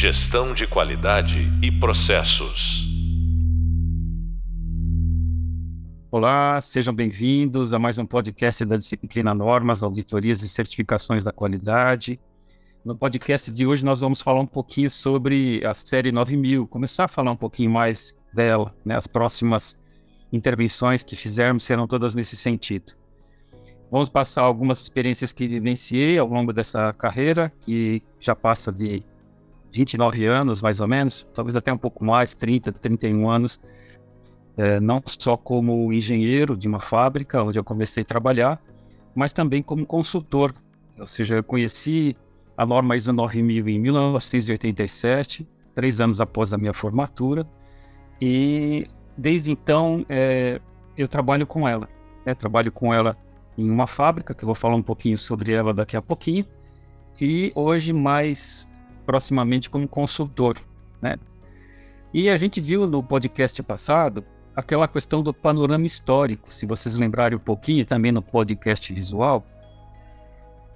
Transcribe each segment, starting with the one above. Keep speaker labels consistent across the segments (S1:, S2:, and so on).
S1: Gestão de qualidade e processos.
S2: Olá, sejam bem-vindos a mais um podcast da disciplina Normas, Auditorias e Certificações da Qualidade. No podcast de hoje nós vamos falar um pouquinho sobre a série 9000, começar a falar um pouquinho mais dela, né? As próximas intervenções que fizermos serão todas nesse sentido. Vamos passar algumas experiências que vivenciei ao longo dessa carreira, que já passa de 29 anos, mais ou menos, talvez até um pouco mais, 30, 31 anos, é, não só como engenheiro de uma fábrica onde eu comecei a trabalhar, mas também como consultor. Ou seja, eu conheci a norma ISO 9000 em 1987, três anos após a minha formatura, e desde então é, eu trabalho com ela. Né? Trabalho com ela em uma fábrica, que eu vou falar um pouquinho sobre ela daqui a pouquinho, e hoje mais proximamente como consultor, né? E a gente viu no podcast passado aquela questão do panorama histórico, se vocês lembrarem um pouquinho, também no podcast visual,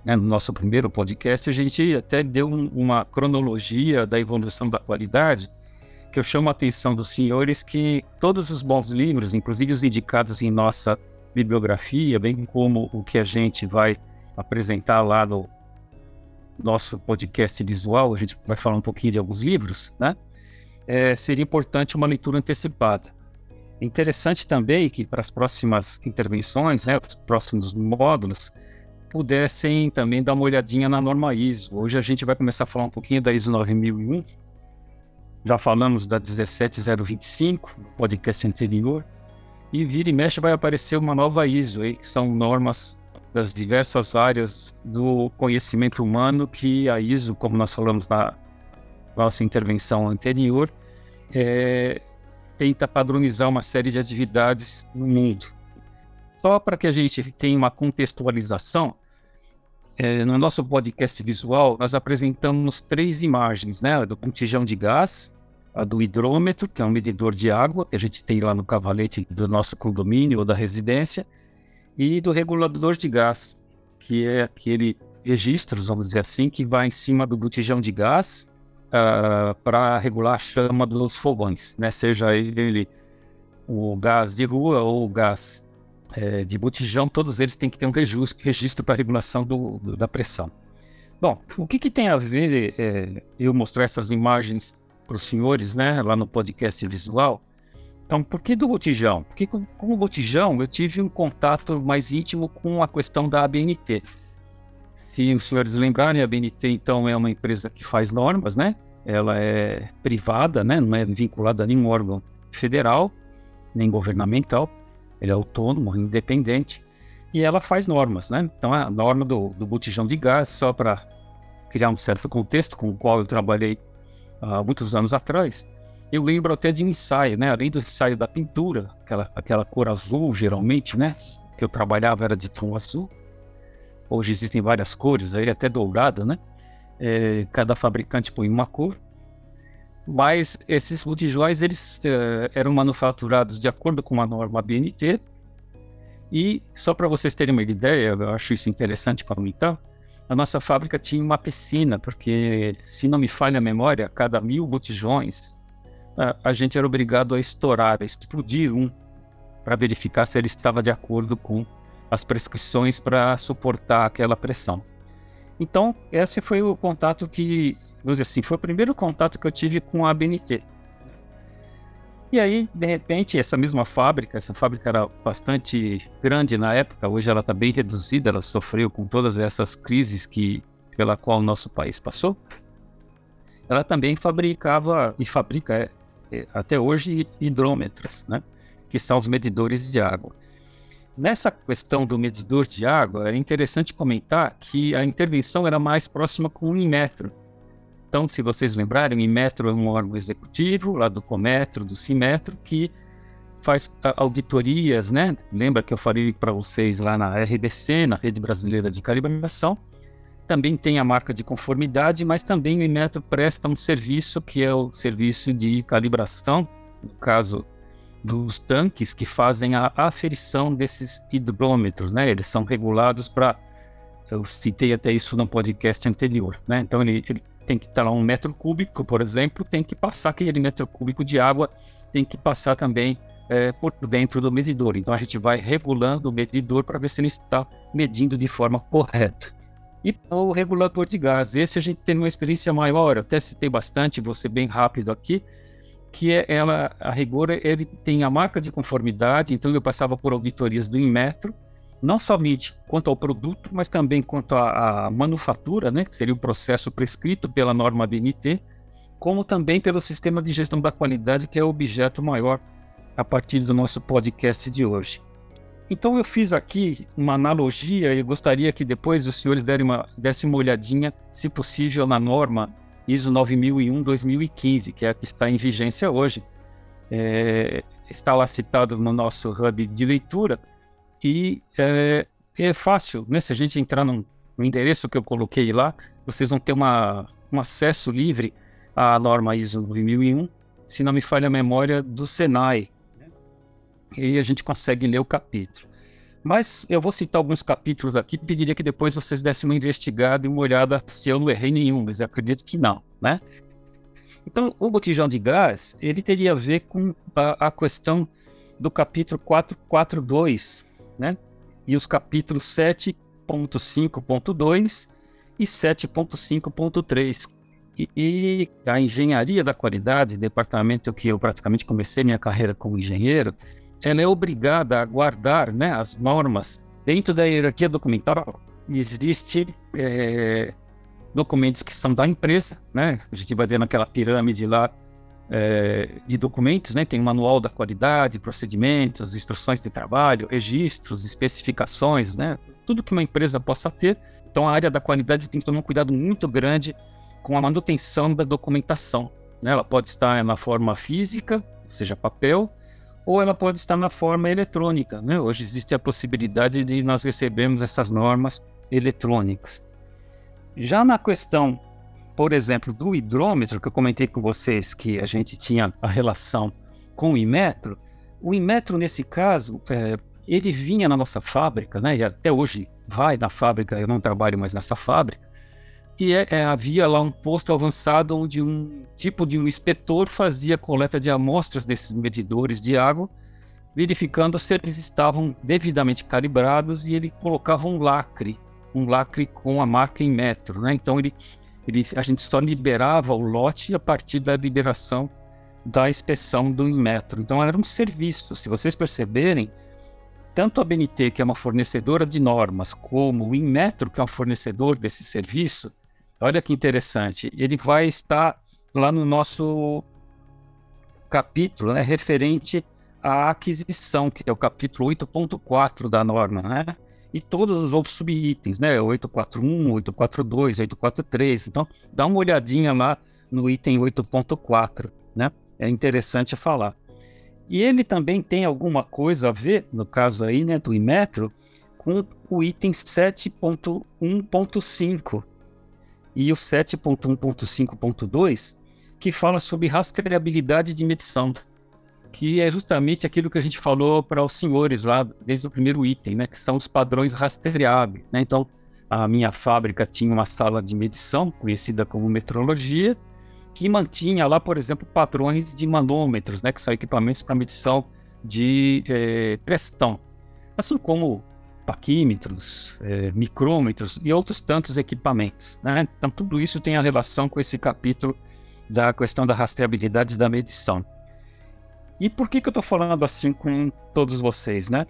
S2: né, no nosso primeiro podcast, a gente até deu um, uma cronologia da evolução da qualidade, que eu chamo a atenção dos senhores que todos os bons livros, inclusive os indicados em nossa bibliografia, bem como o que a gente vai apresentar lá no nosso podcast visual, a gente vai falar um pouquinho de alguns livros, né? É, seria importante uma leitura antecipada. Interessante também que para as próximas intervenções, né, os próximos módulos, pudessem também dar uma olhadinha na norma ISO. Hoje a gente vai começar a falar um pouquinho da ISO 9001. Já falamos da 17025 no podcast anterior. E vira e mexe vai aparecer uma nova ISO, aí, que são normas das diversas áreas do conhecimento humano que a ISO, como nós falamos na nossa intervenção anterior, é, tenta padronizar uma série de atividades no mundo. Só para que a gente tenha uma contextualização, é, no nosso podcast visual, nós apresentamos três imagens, né? Do botijão de gás, a do hidrômetro, que é um medidor de água que a gente tem lá no cavalete do nosso condomínio ou da residência, e do regulador de gás, que é aquele registro, vamos dizer assim, que vai em cima do botijão de gás uh, ah, para regular a chama dos fogões, né? seja ele o gás de rua ou o gás é, de botijão, todos eles têm que ter um registro para regulação do, do, da pressão. Bom, o que, que tem a ver é, eu mostrar essas imagens para os senhores, né, lá no podcast visual? Então, por que do botijão? Porque com, com o botijão eu tive um contato mais íntimo com a questão da ABNT. Se os senhores lembrarem, a ABNT então é uma empresa que faz normas, né? Ela é privada, né? Não é vinculada a nenhum órgão federal, nem governamental. Ele é autônomo, independente. E ela faz normas, né? Então, a norma do, do botijão de gás, só para criar um certo contexto com o qual eu trabalhei há muitos anos atrás, eu lembro até de ensaio, né? Além do ensaio da pintura, aquela, aquela cor azul, geralmente, né? Que eu trabalhava era de tom azul. Hoje existem várias cores, aí até dourada, né? É, cada fabricante põe uma cor. Mas esses botijões, eles é, eram manufaturados de acordo com a norma BNT. E só para vocês terem uma ideia, eu acho isso interessante para comentar, a nossa fábrica tinha uma piscina, porque, se não me falha a memória, cada mil botijões a, gente era obrigado a estourar, a explodir um, para verificar se ele estava de acordo com as prescrições para suportar aquela pressão. Então, esse foi o contato que, vamos dizer assim, foi o primeiro contato que eu tive com a ABNT. E aí, de repente, essa mesma fábrica, essa fábrica era bastante grande na época, hoje ela está bem reduzida, ela sofreu com todas essas crises que pela qual o nosso país passou. Ela também fabricava e fabrica é, até hoje hidrômetros, né? que são os medidores de água. Nessa questão do medidor de água, é interessante comentar que a intervenção era mais próxima com o Inmetro. Então, se vocês lembrarem, o Inmetro é um órgão executivo, lá do Cometro, do Cimetro, que faz auditorias, né? Lembra que eu falei para vocês lá na RBC, na Rede Brasileira de Calibração, também tem a marca de conformidade, mas também o Inmetro presta um serviço que é o serviço de calibração, no caso dos tanques que fazem a aferição desses hidrômetros, né? Eles são regulados para, eu citei até isso no podcast anterior, né? Então ele, ele tem que estar lá um metro cúbico, por exemplo, tem que passar aquele metro cúbico de água, tem que passar também é, por dentro do medidor. Então a gente vai regulando o medidor para ver se ele está medindo de forma correta. E o regulador de gás, esse a gente tem uma experiência maior, até citei bastante, vou ser bem rápido aqui, que é ela, a rigor, ele tem a marca de conformidade, então eu passava por auditorias do Inmetro, não somente quanto ao produto, mas também quanto à, à manufatura, né, que seria o processo prescrito pela norma BNT, como também pelo sistema de gestão da qualidade, que é o objeto maior a partir do nosso podcast de hoje. Então eu fiz aqui uma analogia e gostaria que depois os senhores uma, dessem uma olhadinha, se possível, na norma ISO 9001-2015, que é a que está em vigência hoje. É, está lá citado no nosso hub de leitura e é, é fácil, né? Se a gente entrar no, no, endereço que eu coloquei lá, vocês vão ter uma, um acesso livre à norma ISO 9001, se não me falha a memória, do Senai, e a gente consegue ler o capítulo. Mas eu vou citar alguns capítulos aqui, pediria que depois vocês dessem uma investigada e uma olhada se eu não errei nenhum, mas eu acredito que não, né? Então, o botijão de gás, ele teria a ver com a, a questão do capítulo 442, né? E os capítulos 7.5.2 e 7.5.3. E, e a engenharia da qualidade, departamento que eu praticamente comecei minha carreira como engenheiro, ela é obrigada a guardar né, as normas dentro da hierarquia documental. Existem é, documentos que são da empresa, né? A gente vai ver naquela pirâmide lá é, de documentos, né? Tem o manual da qualidade, procedimentos, instruções de trabalho, registros, especificações, né? Tudo que uma empresa possa ter. Então a área da qualidade tem que tomar um cuidado muito grande com a manutenção da documentação. Né? Ela pode estar na forma física, seja papel, ou ela pode estar na forma eletrônica. Né? Hoje existe a possibilidade de nós recebermos essas normas eletrônicas. Já na questão, por exemplo, do hidrômetro, que eu comentei com vocês que a gente tinha a relação com o Inmetro, o Inmetro, nesse caso, é, ele vinha na nossa fábrica, né? e até hoje vai na fábrica, eu não trabalho mais nessa fábrica, e é, é, havia lá um posto avançado onde um tipo de um inspetor fazia coleta de amostras desses medidores de água, verificando se eles estavam devidamente calibrados e ele colocava um lacre, um lacre com a marca em metro, né? Então ele, ele, a gente só liberava o lote a partir da liberação da inspeção do metro. Então era um serviço. Se vocês perceberem, tanto a BNT, que é uma fornecedora de normas, como o Inmetro, que é um fornecedor desse serviço, Olha que interessante. Ele vai estar lá no nosso capítulo, né, referente à aquisição, que é o capítulo 8.4 da norma, né? E todos os outros subitens, né? 841, 842, 843. Então, dá uma olhadinha lá no item 8.4, né? É interessante falar. E ele também tem alguma coisa a ver, no caso aí, né, do Imetro, com o item 7.1.5, e o 7.1.5.2, que fala sobre rastreabilidade de medição, que é justamente aquilo que a gente falou para os senhores lá desde o primeiro item, né, que são os padrões rastreáveis. Né? Então, a minha fábrica tinha uma sala de medição, conhecida como metrologia, que mantinha lá, por exemplo, padrões de manômetros, né, que são equipamentos para medição de eh, pressão, assim como paquímetros, é, micrômetros e outros tantos equipamentos. Né? Então, tudo isso tem a relação com esse capítulo da questão da rastreabilidade da medição. E por que, que eu estou falando assim com todos vocês? Né?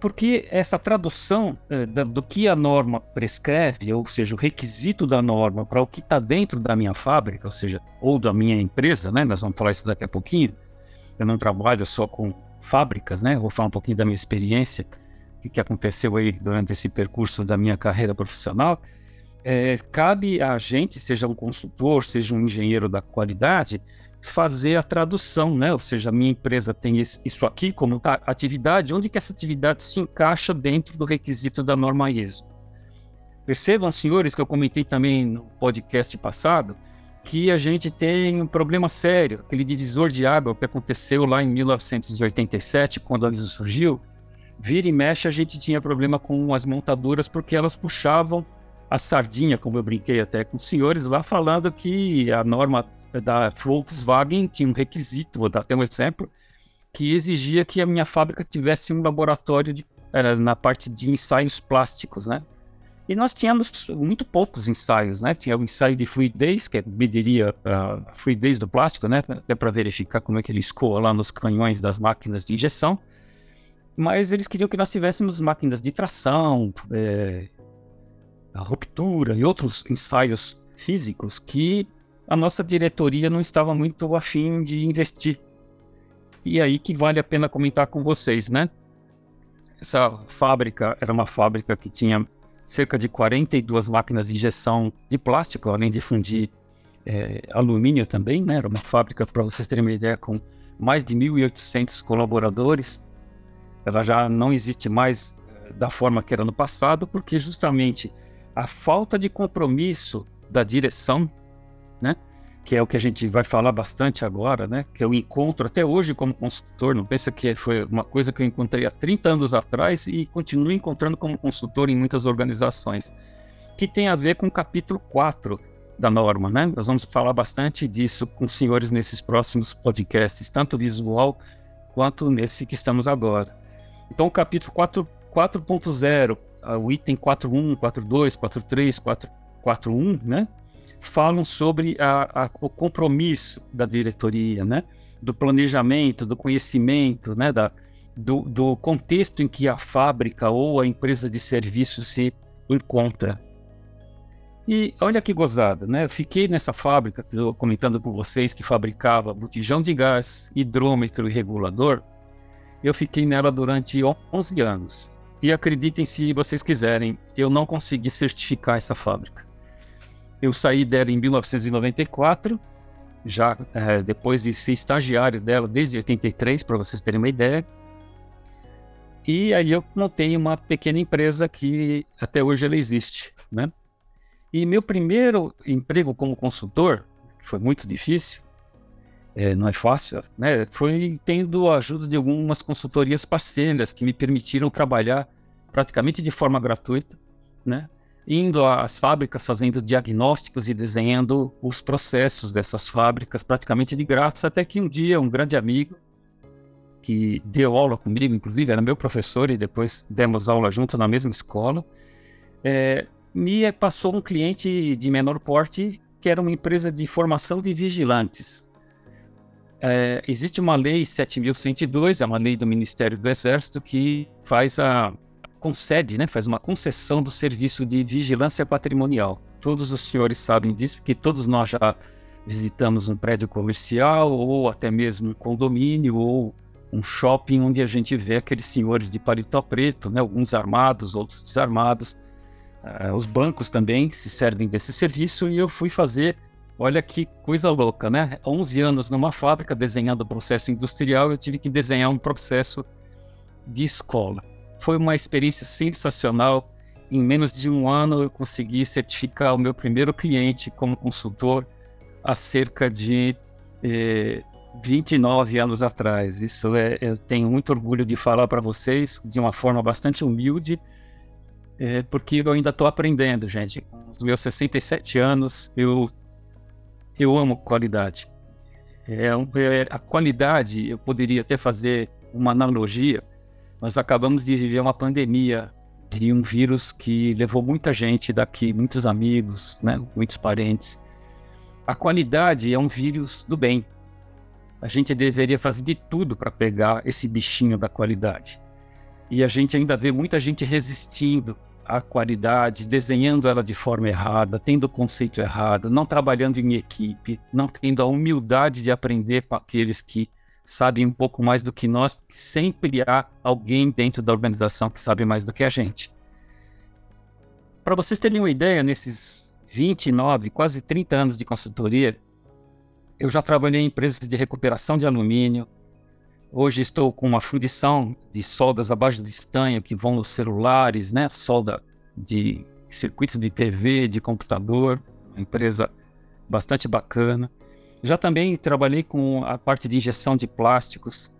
S2: Porque essa tradução é, do que a norma prescreve, ou seja, o requisito da norma para o que está dentro da minha fábrica, ou seja, ou da minha empresa, né? nós vamos falar isso daqui a pouquinho. Eu não trabalho só com fábricas, né? vou falar um pouquinho da minha experiência que, que aconteceu aí durante esse percurso da minha carreira profissional, é, cabe a gente, seja um consultor, seja um engenheiro da qualidade, fazer a tradução, né? Ou seja, a minha empresa tem isso aqui como tá, atividade, onde que essa atividade se encaixa dentro do requisito da norma ISO. Percebam, senhores, que eu comentei também no podcast passado, que a gente tem um problema sério, aquele divisor de água que aconteceu lá em 1987, quando a ISO surgiu, vira e mexe a gente tinha problema com as montadoras porque elas puxavam a sardinha, como eu brinquei até com os senhores lá, falando que a norma da Volkswagen tinha um requisito, vou dar até um exemplo, que exigia que a minha fábrica tivesse um laboratório de, era, na parte de ensaios plásticos, né? E nós tínhamos muito poucos ensaios, né? Tinha o ensaio de fluidez, que mediria a fluidez do plástico, né? Até para verificar como é que ele escoa lá nos canhões das máquinas de injeção. Mas eles queriam que nós tivéssemos máquinas de tração, é, a ruptura e outros ensaios físicos que a nossa diretoria não estava muito afim de investir. E aí que vale a pena comentar com vocês, né? Essa fábrica era uma fábrica que tinha cerca de 42 máquinas de injeção de plástico, além de fundir é, alumínio também, né? Era uma fábrica, para vocês terem uma ideia, com mais de 1.800 colaboradores. Ela já não existe mais é, da forma que era no passado, porque justamente a falta de compromisso da direção, né? Que é o que a gente vai falar bastante agora, né? Que eu encontro até hoje como consultor. Não pensa que foi uma coisa que eu encontrei há 30 anos atrás e continuo encontrando como consultor em muitas organizações. Que tem a ver com o capítulo 4 da norma, né? Nós vamos falar bastante disso com os senhores nesses próximos podcasts, tanto visual quanto nesse que estamos agora. Então, o capítulo 4.0 o item 41, 42, 43, 441, né? Falam sobre a, a, o compromisso da diretoria, né? Do planejamento, do conhecimento, né? Da, do, do contexto em que a fábrica ou a empresa de serviço se encontra. E olha que gozada, né? Fiquei nessa fábrica, comentando com vocês, que fabricava botijão de gás, hidrômetro e regulador. Eu fiquei nela durante 11 anos. E acreditem se vocês quiserem, eu não consegui certificar essa fábrica. Eu saí dela em 1994, já é, depois de ser estagiário dela desde 83, para vocês terem uma ideia. E aí eu montei uma pequena empresa que até hoje ela existe, né? E meu primeiro emprego como consultor, que foi muito difícil, é, não é fácil, né? Foi tendo a ajuda de algumas consultorias parceiras que me permitiram trabalhar praticamente de forma gratuita, né? Indo às fábricas fazendo diagnósticos e desenhando os processos dessas fábricas praticamente de graça, até que um dia um grande amigo que deu aula comigo, inclusive era meu professor e depois demos aula junto na mesma escola, é, me passou um cliente de menor porte que era uma empresa de formação de vigilantes é, existe uma lei 7.102, é uma lei do Ministério do Exército que faz a concede, né, faz uma concessão do serviço de vigilância patrimonial. Todos os senhores sabem disso, porque todos nós já visitamos um prédio comercial ou até mesmo um condomínio ou um shopping onde a gente vê aqueles senhores de paletó preto, né, alguns armados, outros desarmados. Uh, os bancos também se servem desse serviço e eu fui fazer Olha que coisa louca, né? 11 anos numa fábrica desenhando processo industrial, eu tive que desenhar um processo de escola. Foi uma experiência sensacional. Em menos de um ano, eu consegui certificar o meu primeiro cliente como consultor há cerca de eh, 29 anos atrás. Isso é, eu tenho muito orgulho de falar para vocês de uma forma bastante humilde, é, porque eu ainda estou aprendendo, gente. Com os meus 67 anos, eu eu amo qualidade. É, é, a qualidade, eu poderia até fazer uma analogia, mas acabamos de viver uma pandemia de um vírus que levou muita gente daqui, muitos amigos, né, muitos parentes. A qualidade é um vírus do bem. A gente deveria fazer de tudo para pegar esse bichinho da qualidade. E a gente ainda vê muita gente resistindo a qualidade, desenhando ela de forma errada, tendo o conceito errado, não trabalhando em equipe, não tendo a humildade de aprender com aqueles que sabem um pouco mais do que nós, porque sempre há alguém dentro da organização que sabe mais do que a gente. Para vocês terem uma ideia, nesses 29, quase 30 anos de consultoria, eu já trabalhei em empresas de recuperação de alumínio, Hoje estou com uma fundição de soldas abaixo de estanho que vão nos celulares, né? Solda de circuitos de TV, de computador, uma empresa bastante bacana. Já também trabalhei com a parte de injeção de plásticos.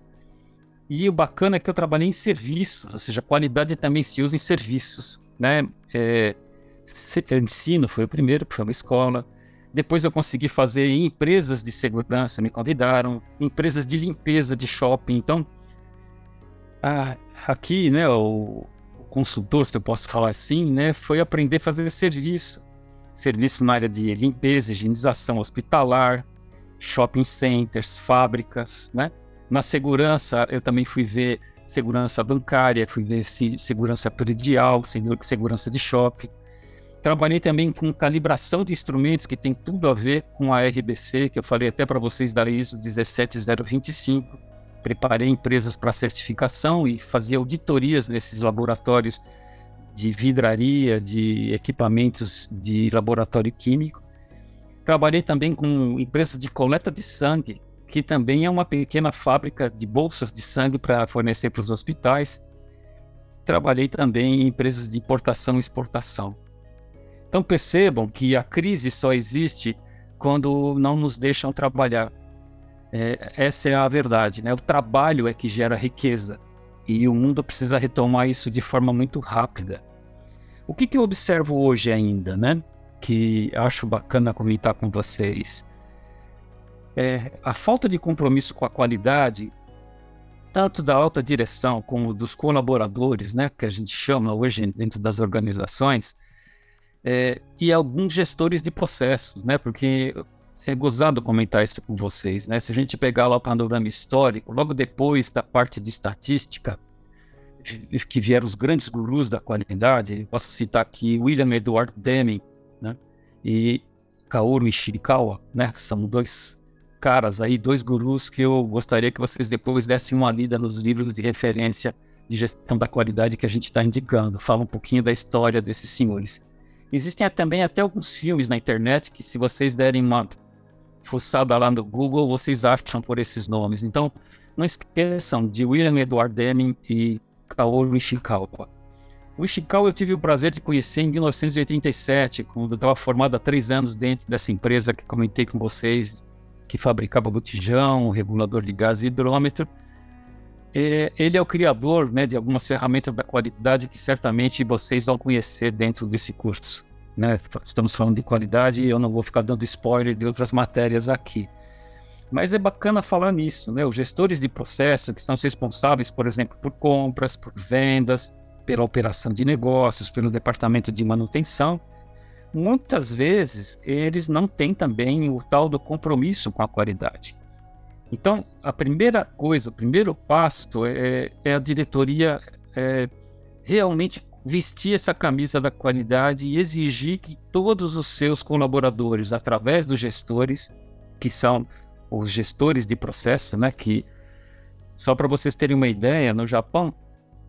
S2: E o bacana é que eu trabalhei em serviços, ou seja, a qualidade também se usa em serviços, né? É, ensino, foi o primeiro, foi uma escola. Depois eu consegui fazer em empresas de segurança, me convidaram, empresas de limpeza de shopping. Então, ah, aqui, né, o, consultor, se eu posso falar assim, né, foi aprender a fazer serviço. Serviço na área de limpeza, higienização hospitalar, shopping centers, fábricas, né? Na segurança, eu também fui ver segurança bancária, fui ver segurança predial, segurança de shopping. Trabalhei também com calibração de instrumentos, que tem tudo a ver com a RBC, que eu falei até para vocês da ISO 17025. Preparei empresas para certificação e fazia auditorias nesses laboratórios de vidraria, de equipamentos de laboratório químico. Trabalhei também com empresas de coleta de sangue, que também é uma pequena fábrica de bolsas de sangue para fornecer para os hospitais. Trabalhei também em empresas de importação e exportação. Então percebam que a crise só existe quando não nos deixam trabalhar. É, essa é a verdade, né? O trabalho é que gera riqueza e o mundo precisa retomar isso de forma muito rápida. O que, que eu observo hoje ainda, né? Que acho bacana comentar com vocês. É a falta de compromisso com a qualidade, tanto da alta direção como dos colaboradores, né? Que a gente chama hoje dentro das organizações é, e alguns gestores de processos, né? Porque é gozado comentar isso com vocês, né? Se a gente pegar lá o panorama histórico, logo depois da parte de estatística, que vieram os grandes gurus da qualidade, posso citar aqui William Edward Deming, né? E Kaoru Ishikawa, né? São dois caras aí, dois gurus que eu gostaria que vocês depois dessem uma lida nos livros de referência de gestão da qualidade que a gente está indicando. Fala um pouquinho da história desses senhores. Existem também até alguns filmes na internet que, se vocês derem uma fuçada lá no Google, vocês acham por esses nomes. Então, não esqueçam de William Edward Deming e Kaoru Ishikawa. O Ishikawa eu tive o prazer de conhecer em 1987, quando eu estava formado há três anos dentro dessa empresa que comentei com vocês, que fabricava botijão, regulador de gás e hidrômetro. É, ele é o criador né, de algumas ferramentas da qualidade que certamente vocês vão conhecer dentro desse curso. Né? Estamos falando de qualidade e eu não vou ficar dando spoiler de outras matérias aqui. Mas é bacana falar nisso, né? Os gestores de processo que estão responsáveis, por exemplo, por compras, por vendas, pela operação de negócios, pelo departamento de manutenção, muitas vezes eles não têm também o tal do compromisso com a qualidade. Então, a primeira coisa, o primeiro passo é, é a diretoria é, realmente vestir essa camisa da qualidade e exigir que todos os seus colaboradores, através dos gestores, que são os gestores de processo, né, que só para vocês terem uma ideia, no Japão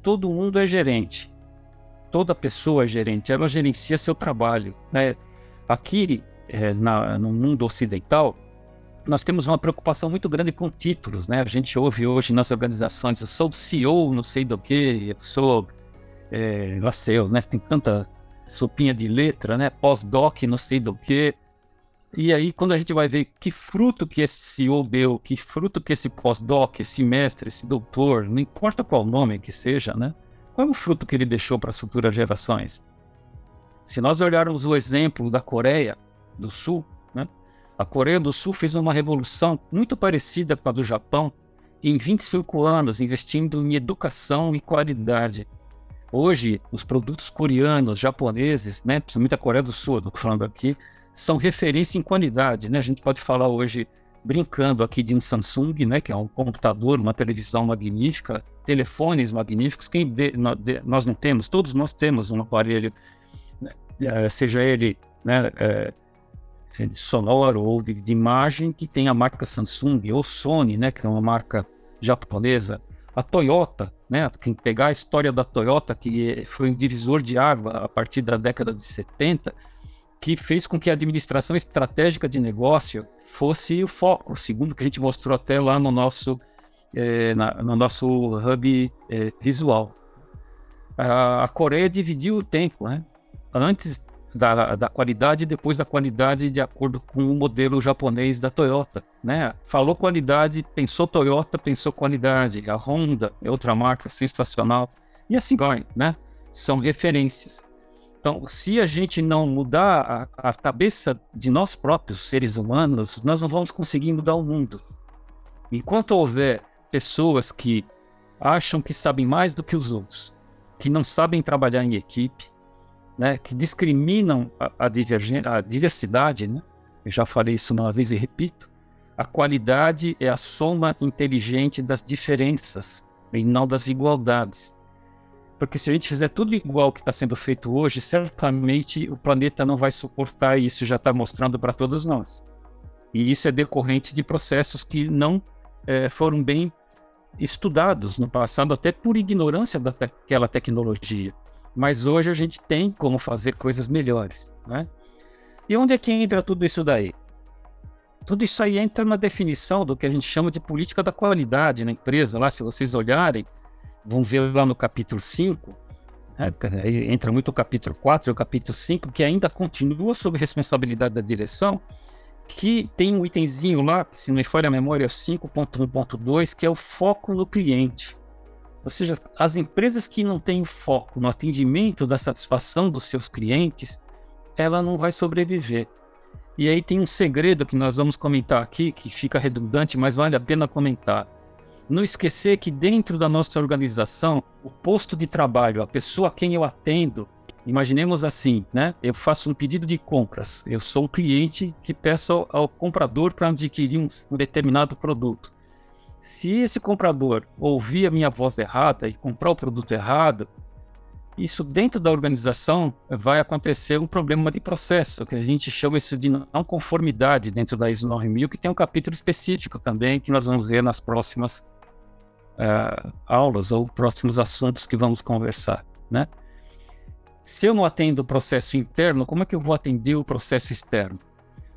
S2: todo mundo é gerente, toda pessoa é gerente, ela gerencia seu trabalho, né? Aqui é, na, no mundo ocidental nós temos uma preocupação muito grande com títulos, né? A gente ouve hoje nas organizações, eu sou CEO, não sei do que, eu sou, é, lá sei eu, né? Tem tanta sopinha de letra, né? Pós-doc, não sei do que. E aí, quando a gente vai ver que fruto que esse CEO deu, que fruto que esse pós-doc, esse mestre, esse doutor, não importa qual nome que seja, né? Qual é o fruto que ele deixou para as futuras gerações? Se nós olharmos o exemplo da Coreia do Sul, a Coreia do Sul fez uma revolução muito parecida com a do Japão em 25 anos, investindo em educação e qualidade. Hoje, os produtos coreanos, japoneses, né, principalmente a Coreia do Sul, estou falando aqui, são referência em qualidade. Né? A gente pode falar hoje, brincando aqui de um Samsung, né, que é um computador, uma televisão magnífica, telefones magníficos. Quem de, nós não temos? Todos nós temos um aparelho, né, eh, seja ele né, é, é, de sonoro ou de, de, imagem que tem a marca Samsung ou Sony, né, que é uma marca japonesa. A Toyota, né, quem pegar a história da Toyota, que foi um divisor de água a partir da década de 70, que fez com que a administração estratégica de negócio fosse o foco, segundo que a gente mostrou até lá no nosso, é, na, no nosso hub é, visual. A, a Coreia dividiu o tempo, né? Antes da, da qualidade e depois da qualidade de acordo com o modelo japonês da Toyota, né? Falou qualidade, pensou Toyota, pensou qualidade. A Honda é outra marca sensacional. E assim vai, né? São referências. Então, se a gente não mudar a, a cabeça de nós próprios, seres humanos, nós não vamos conseguir mudar o mundo. Enquanto houver pessoas que acham que sabem mais do que os outros, que não sabem trabalhar em equipe, né, que discriminam a, a, a diversidade, né? eu já falei isso uma vez e repito, a qualidade é a soma inteligente das diferenças e não das igualdades. Porque se a gente fizer tudo igual que está sendo feito hoje, certamente o planeta não vai suportar isso já está mostrando para todos nós. E isso é decorrente de processos que não é, foram bem estudados no passado, até por ignorância daquela tecnologia. Mas hoje a gente tem como fazer coisas melhores. Né? E onde é que entra tudo isso daí? Tudo isso aí entra na definição do que a gente chama de política da qualidade na empresa. Lá, se vocês olharem, vão ver lá no capítulo 5, né, entra muito o capítulo 4 e o capítulo 5, que ainda continua sob responsabilidade da direção, que tem um itemzinho lá, se não me falha a memória, 5.1.2, que é o foco no cliente. Ou seja, as empresas que não têm foco no atendimento da satisfação dos seus clientes, ela não vai sobreviver. E aí tem um segredo que nós vamos comentar aqui, que fica redundante, mas vale a pena comentar. Não esquecer que dentro da nossa organização, o posto de trabalho, a pessoa a quem eu atendo, Imaginemos assim, né? Eu faço um pedido de compras. Eu sou um cliente que peço ao, comprador para adquirir um, determinado produto. Se esse comprador ouvir a minha voz errada e comprar o produto errado, isso dentro da organização vai acontecer um problema de processo, que a gente chama isso de não conformidade dentro da ISO 9000, que tem um capítulo específico também que nós vamos ver nas próximas uh, aulas ou próximos assuntos que vamos conversar, né? Se eu não atendo o processo interno, como é que eu vou atender o processo externo?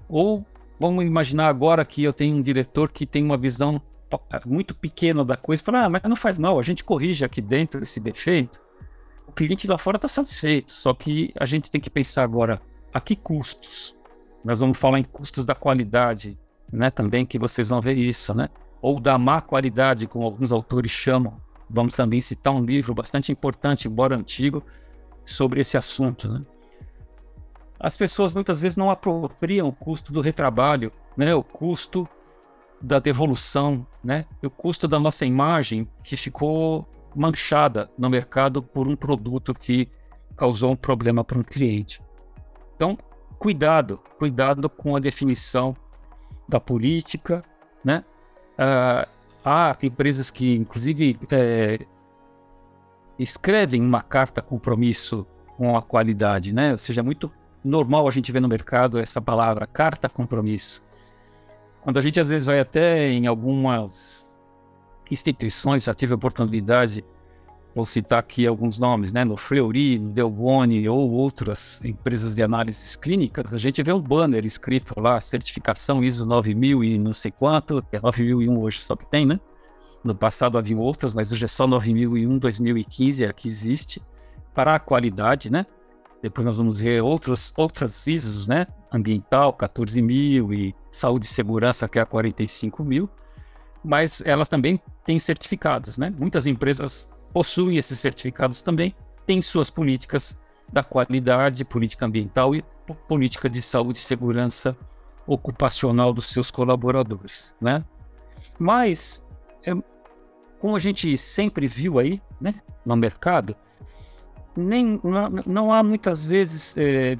S2: Ou vamos imaginar agora que eu tenho um diretor que tem uma visão muito pequena da coisa, fala, ah, mas não faz mal, a gente corrige aqui dentro esse defeito. O cliente lá fora está satisfeito, só que a gente tem que pensar agora, a que custos? Nós vamos falar em custos da qualidade, né, também que vocês vão ver isso, né? Ou da má qualidade, como alguns autores chamam. Vamos também citar um livro bastante importante, embora antigo, sobre esse assunto. Né? As pessoas muitas vezes não apropriam o custo do retrabalho, né? o custo da devolução, né? o custo da nossa imagem que ficou manchada no mercado por um produto que causou um problema para um cliente. Então, cuidado, cuidado com a definição da política, né? Uh, há empresas que, inclusive, é, escrevem uma carta compromisso com a qualidade, né? Ou seja, é muito normal a gente ver no mercado essa palavra, carta compromisso. Quando a gente às vezes vai até em algumas instituições, já tive a oportunidade, vou citar aqui alguns nomes, né? No Fleury, no Delboni ou outras empresas de análises clínicas, a gente vê um banner escrito lá, certificação ISO 9000 e não sei quanto, que é 9001 hoje só que tem, né? No passado havia outras, mas hoje é só 9001, 2015 é a que existe para a qualidade, né? Depois nós vamos ver outros, outras ISOs, né? Ambiental, 14 mil e saúde e segurança, que é a 45 mil. Mas elas também têm certificados, né? Muitas empresas possuem esses certificados também, têm suas políticas da qualidade, política ambiental e política de saúde e segurança ocupacional dos seus colaboradores, né? Mas é, como a gente sempre viu aí, né, no mercado, nem, não, não há muitas vezes é,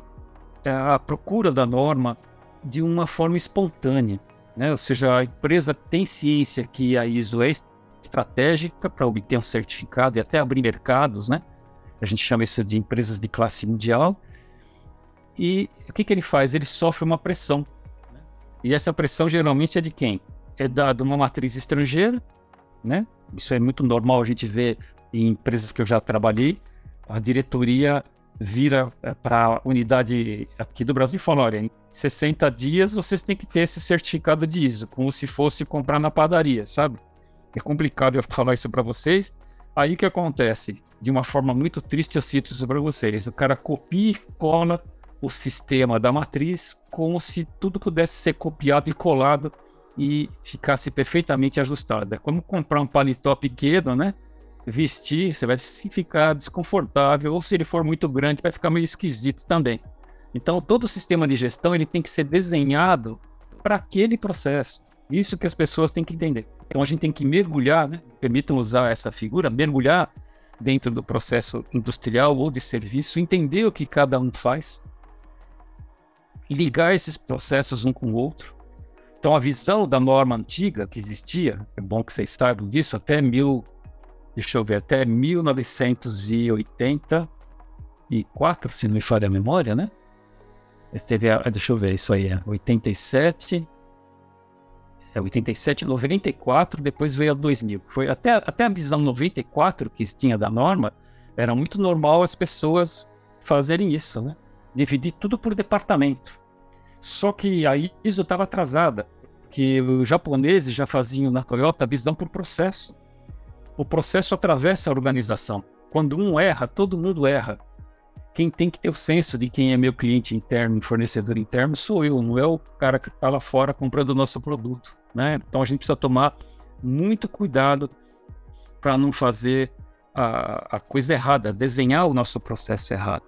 S2: a procura da norma de uma forma espontânea. Né? Ou seja, a empresa tem ciência que a ISO é estratégica para obter um certificado e até abrir mercados, né? A gente chama isso de empresas de classe mundial. E o que, que ele faz? Ele sofre uma pressão. Né? E essa pressão geralmente é de quem? É da, uma matriz estrangeira, né? Isso é muito normal a gente ver em empresas que eu já trabalhei. A diretoria vira é, para a unidade aqui do Brasil e fala: olha, em 60 dias vocês têm que ter esse certificado de ISO, como se fosse comprar na padaria, sabe? É complicado eu falar isso para vocês. Aí que acontece? De uma forma muito triste, eu cito isso para vocês. O cara copia e cola o sistema da matriz como se tudo pudesse ser copiado e colado e ficasse perfeitamente ajustada. É como comprar um paletó pequeno, né? Vestir, você vai ficar desconfortável, ou se ele for muito grande, vai ficar meio esquisito também. Então, todo o sistema de gestão ele tem que ser desenhado para aquele processo. Isso que as pessoas têm que entender. Então, a gente tem que mergulhar, né? permitam usar essa figura, mergulhar dentro do processo industrial ou de serviço, entender o que cada um faz, ligar esses processos um com o outro. Então, a visão da norma antiga que existia, é bom que vocês saibam disso, até mil, deixa eu ver, até 1984, se não me falha a memória, né? Teve, a, deixa eu ver, isso aí é 87, é 87, 94, depois veio a 2000. Foi até, até a visão 94 que tinha da norma, era muito normal as pessoas fazerem isso, né? Dividir tudo por departamento. Só que a ISO estava atrasada, que os japoneses já faziam na Toyota a visão por processo. O processo atravessa a organização. Quando um erra, todo mundo erra. Quem tem que ter o senso de quem é meu cliente interno, fornecedor interno, sou eu, não é o cara que está lá fora comprando o nosso produto. Né? Então a gente precisa tomar muito cuidado para não fazer a, a, coisa errada, desenhar o nosso processo errado.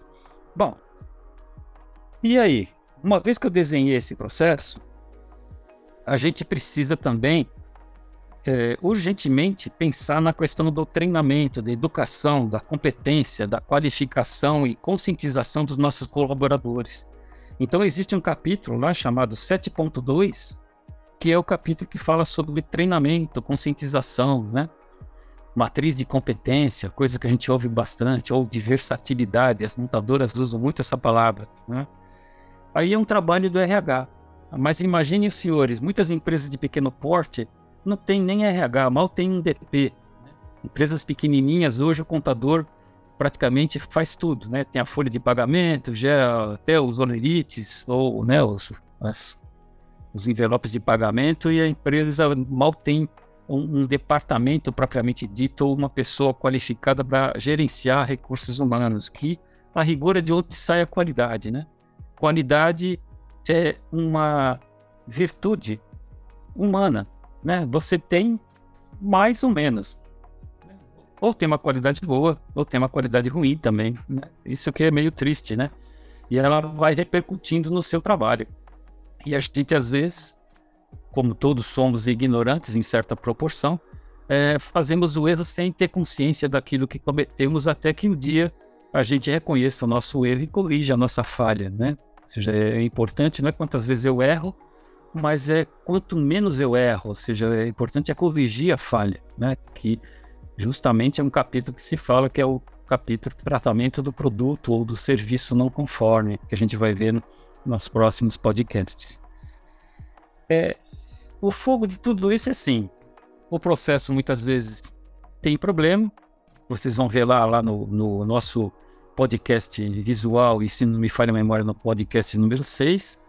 S2: Bom, e aí? Uma vez que eu desenhei esse processo, a gente precisa também é, urgentemente pensar na questão do treinamento, da educação, da competência, da qualificação e conscientização dos nossos colaboradores. Então existe um capítulo lá chamado 7.2 que é o capítulo que fala sobre treinamento, conscientização, né? Matriz de competência, coisa que a gente ouve bastante, ou de versatilidade, as montadoras usam muito essa palavra, né? Aí é um trabalho do RH. Mas imaginem os senhores, muitas empresas de pequeno porte não tem nem RH, mal tem um DP. Né? Empresas pequenininhas, hoje o contador praticamente faz tudo, né? Tem a folha de pagamento, já até os onerites, ou né, os, as os envelopes de pagamento e a empresa mal tem um, um departamento propriamente dito ou uma pessoa qualificada para gerenciar recursos humanos, que a rigor é de onde sai a qualidade, né? Qualidade é uma virtude humana, né? Você tem mais ou menos. Ou tem uma qualidade boa, ou tem uma qualidade ruim também. Né? Isso que é meio triste, né? E ela vai repercutindo no seu trabalho. E a gente, às vezes, como todos somos ignorantes em certa proporção, é, fazemos o erro sem ter consciência daquilo que cometemos até que um dia a gente reconheça o nosso erro e corrija a nossa falha, né? Ou seja, é importante não é quantas vezes eu erro, mas é quanto menos eu erro, ou seja, é importante é corrigir a falha, né? Que justamente é um capítulo que se fala que é o capítulo de tratamento do produto ou do serviço não conforme, que a gente vai ver no, nos próximos podcasts. É, o fogo de tudo isso é assim: o processo muitas vezes tem problema. Vocês vão ver lá, lá no, no nosso podcast visual, e se não me falha a memória, no podcast número 6,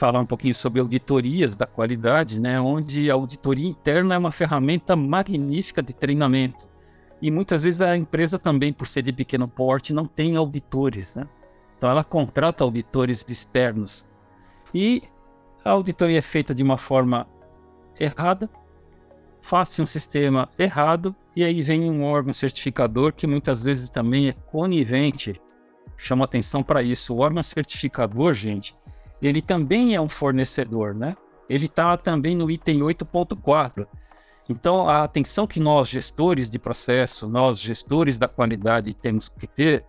S2: falar um pouquinho sobre auditorias da qualidade, né, onde a auditoria interna é uma ferramenta magnífica de treinamento. E muitas vezes a empresa também, por ser de pequeno porte, não tem auditores. Né? Então ela contrata auditores externos. E a auditoria é feita de uma forma errada, faz-se um sistema errado, e aí vem um órgão certificador que muitas vezes também é conivente. Chama atenção para isso. O órgão certificador, gente, ele também é um fornecedor, né? Ele está também no item 8.4. Então, a atenção que nós, gestores de processo, nós, gestores da qualidade, temos que ter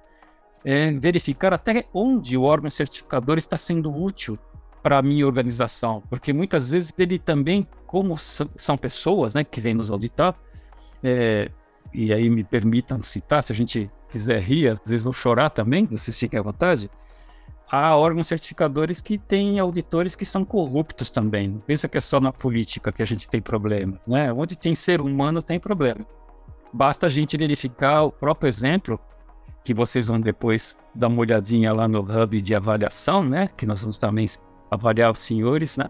S2: é, verificar até onde o órgão certificador está sendo útil para a minha organização, porque muitas vezes ele também, como são pessoas né, que vêm nos auditar, é, e aí me permitam citar, se a gente quiser rir, às vezes ou chorar também, vocês fiquem à vontade, há órgãos certificadores que têm auditores que são corruptos também. Não pensa que é só na política que a gente tem problemas, né? Onde tem ser humano tem problema. Basta a gente verificar o próprio exemplo que vocês vão depois dar uma olhadinha lá no hub de avaliação, né? Que nós vamos também avaliar os senhores, né?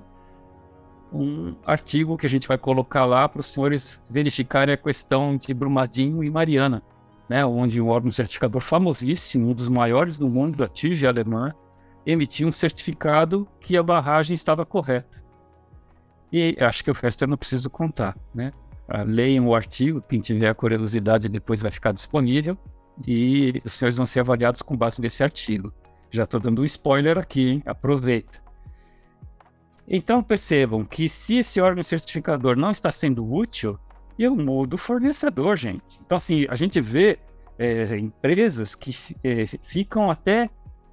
S2: Um artigo que a gente vai colocar lá para os senhores verificarem a questão de Brumadinho e Mariana, né? Onde um órgão certificador famosíssimo, um dos maiores do mundo, da TIG alemã, emitiu um certificado que a barragem estava correta. E acho que o resto eu não preciso contar, né? Uh, leiam o artigo, quem tiver a curiosidade depois vai ficar disponível e os senhores vão ser avaliados com base nesse artigo. Já estou dando um spoiler aqui, hein? aproveita. Então percebam que se esse órgão certificador não está sendo útil, eu mudo o fornecedor, gente. Então, assim, a gente vê é, empresas que é, ficam até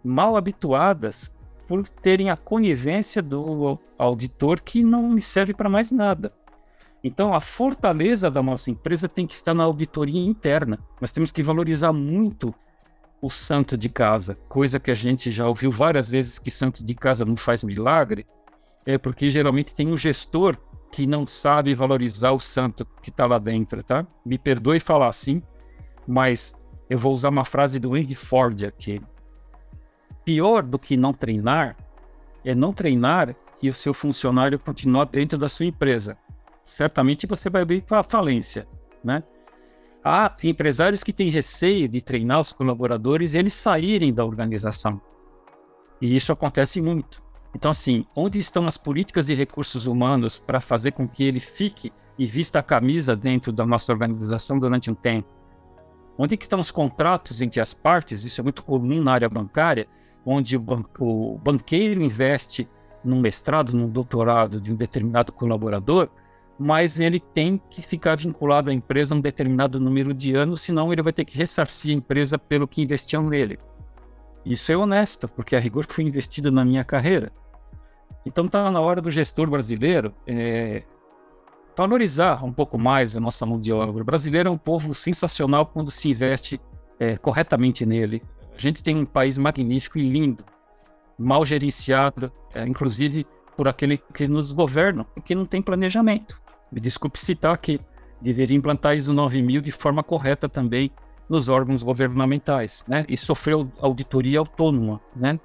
S2: mal habituadas por terem a conivência do auditor que não me serve para mais nada. Então, a fortaleza da nossa empresa tem que estar na auditoria interna. Nós temos que valorizar muito o santo de casa, coisa que a gente já ouviu várias vezes que santo de casa não faz milagre, é porque geralmente tem um gestor que não sabe valorizar o santo que está lá dentro, tá? Me perdoe falar assim, mas eu vou usar uma frase do Henry Ford aqui. Pior do que não treinar é não treinar e o seu funcionário continuar dentro da sua empresa. Certamente você vai vir para a falência, né? Há empresários que têm receio de treinar os colaboradores e eles saírem da organização. E isso acontece muito. Então, assim, onde estão as políticas de recursos humanos para fazer com que ele fique e vista a camisa dentro da nossa organização durante um tempo? Onde estão os contratos entre as partes? Isso é muito comum na área bancária, onde o, ban o banqueiro investe num mestrado, num doutorado de um determinado colaborador, mas ele tem que ficar vinculado à empresa um determinado número de anos, senão ele vai ter que ressarcir a empresa pelo que investiam nele. Isso é honesto, porque a rigor foi investido na minha carreira. Então está na hora do gestor brasileiro é, valorizar um pouco mais a nossa mão de obra. O brasileiro é um povo sensacional quando se investe é, corretamente nele. A gente tem um país magnífico e lindo, mal gerenciado, é, inclusive por aquele que nos governa, porque não tem planejamento. Me desculpe citar que deveria implantar ISO 9000 de forma correta também nos órgãos governamentais, né? E sofreu auditoria autônoma, né?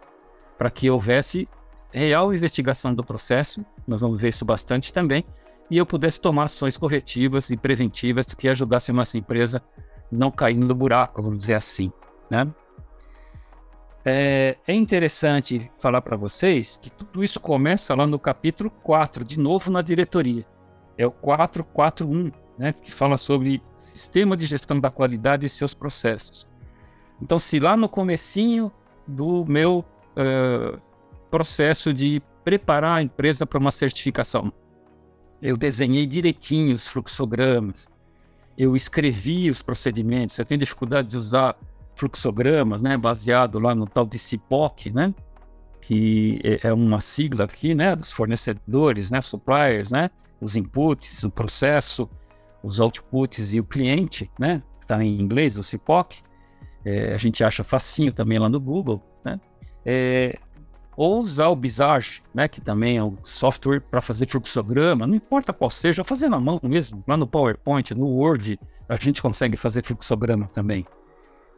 S2: Para que houvesse real investigação do processo, nós vamos ver isso bastante também, e eu pudesse tomar ações corretivas e preventivas que ajudassem a nossa empresa não cair no buraco, vamos dizer assim, né? É, é interessante falar para vocês que tudo isso começa lá no capítulo 4, de novo na diretoria. É o 441, né, que fala sobre sistema de gestão da qualidade e seus processos. Então, se lá no comecinho do meu uh, processo de preparar a empresa para uma certificação, eu desenhei direitinho os fluxogramas, eu escrevi os procedimentos, eu tenho dificuldade de usar fluxogramas, né, baseado lá no tal de CIPOC, né, que é, é uma sigla aqui, né, dos fornecedores, né, suppliers, né, os inputs, o processo, os outputs e o cliente, né? Está em inglês, o CIPOC. É, a gente acha facinho também lá no Google, né? É, ou usar o Bizarre, né? Que também é um software para fazer fluxograma, não importa qual seja, fazer na mão mesmo, lá no PowerPoint, no Word, a gente consegue fazer fluxograma também.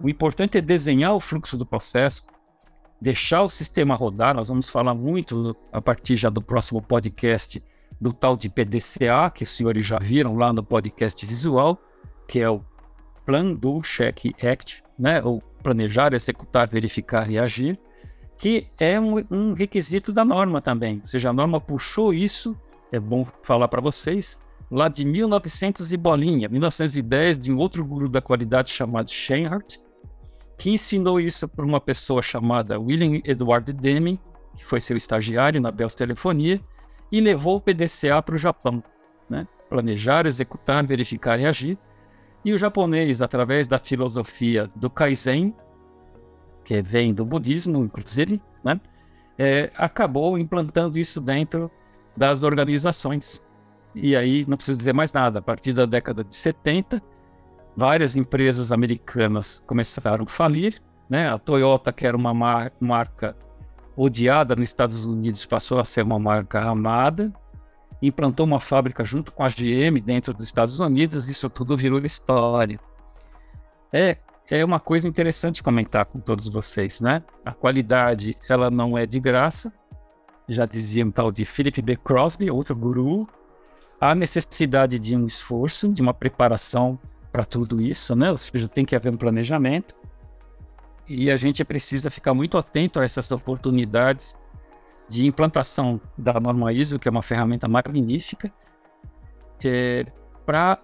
S2: O importante é desenhar o fluxo do processo, deixar o sistema rodar. Nós vamos falar muito a partir já do próximo podcast do tal de PDCA, que os senhores já viram lá no podcast visual, que é o Plan, Do, Check, Act, né? ou planejar, executar, verificar e agir, que é um, um requisito da norma também. Ou seja, a norma puxou isso, é bom falar para vocês, lá de 1900 e bolinha, 1910, de um outro guru da qualidade chamado Scheinhardt, que ensinou isso para uma pessoa chamada William Edward Deming, que foi seu estagiário na Bell Telefonia, e levou o PDCA para o Japão. Né? Planejar, executar, verificar e agir. E o japonês, através da filosofia do Kaizen, que vem do budismo, inclusive, né? é, acabou implantando isso dentro das organizações. E aí, não preciso dizer mais nada, a partir da década de 70, várias empresas americanas começaram a falir. Né? A Toyota, que era uma mar marca odiada nos Estados Unidos, passou a ser uma marca amada, implantou uma fábrica junto com a GM dentro dos Estados Unidos, isso tudo virou história. É, é uma coisa interessante comentar com todos vocês, né? A qualidade, ela não é de graça, já dizia um tal de Philip B. Crosby, outro guru. Há necessidade de um esforço, de uma preparação para tudo isso, né? Ou seja, tem que haver um planejamento. E a gente precisa ficar muito atento a essas oportunidades de implantação da norma ISO, que é uma ferramenta magnífica, é, para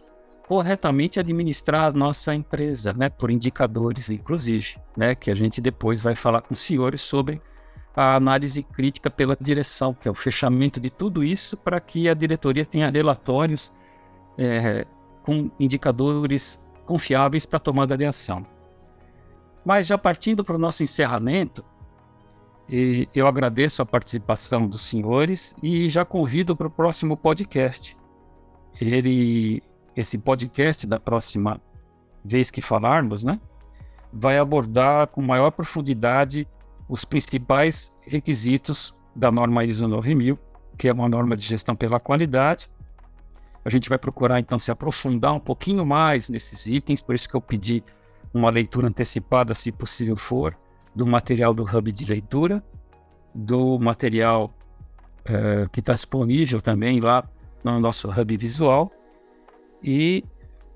S2: corretamente administrar a nossa empresa, né, por indicadores, inclusive, né, que a gente depois vai falar com os senhores sobre a análise crítica pela direção, que é o fechamento de tudo isso para que a diretoria tenha relatórios é, com indicadores confiáveis para tomada de ação. Mas já partindo para o nosso encerramento, eu agradeço a participação dos senhores e já convido para o próximo podcast. Ele, esse podcast da próxima vez que falarmos, né, vai abordar com maior profundidade os principais requisitos da norma ISO 9000, que é uma norma de gestão pela qualidade. A gente vai procurar então se aprofundar um pouquinho mais nesses itens, por isso que eu pedi uma leitura antecipada, se possível for, do material do Hub de leitura, do material uh, que está disponível também lá no nosso Hub Visual. E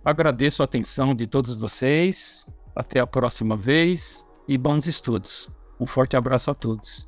S2: agradeço a atenção de todos vocês. Até a próxima vez e bons estudos. Um forte abraço a todos.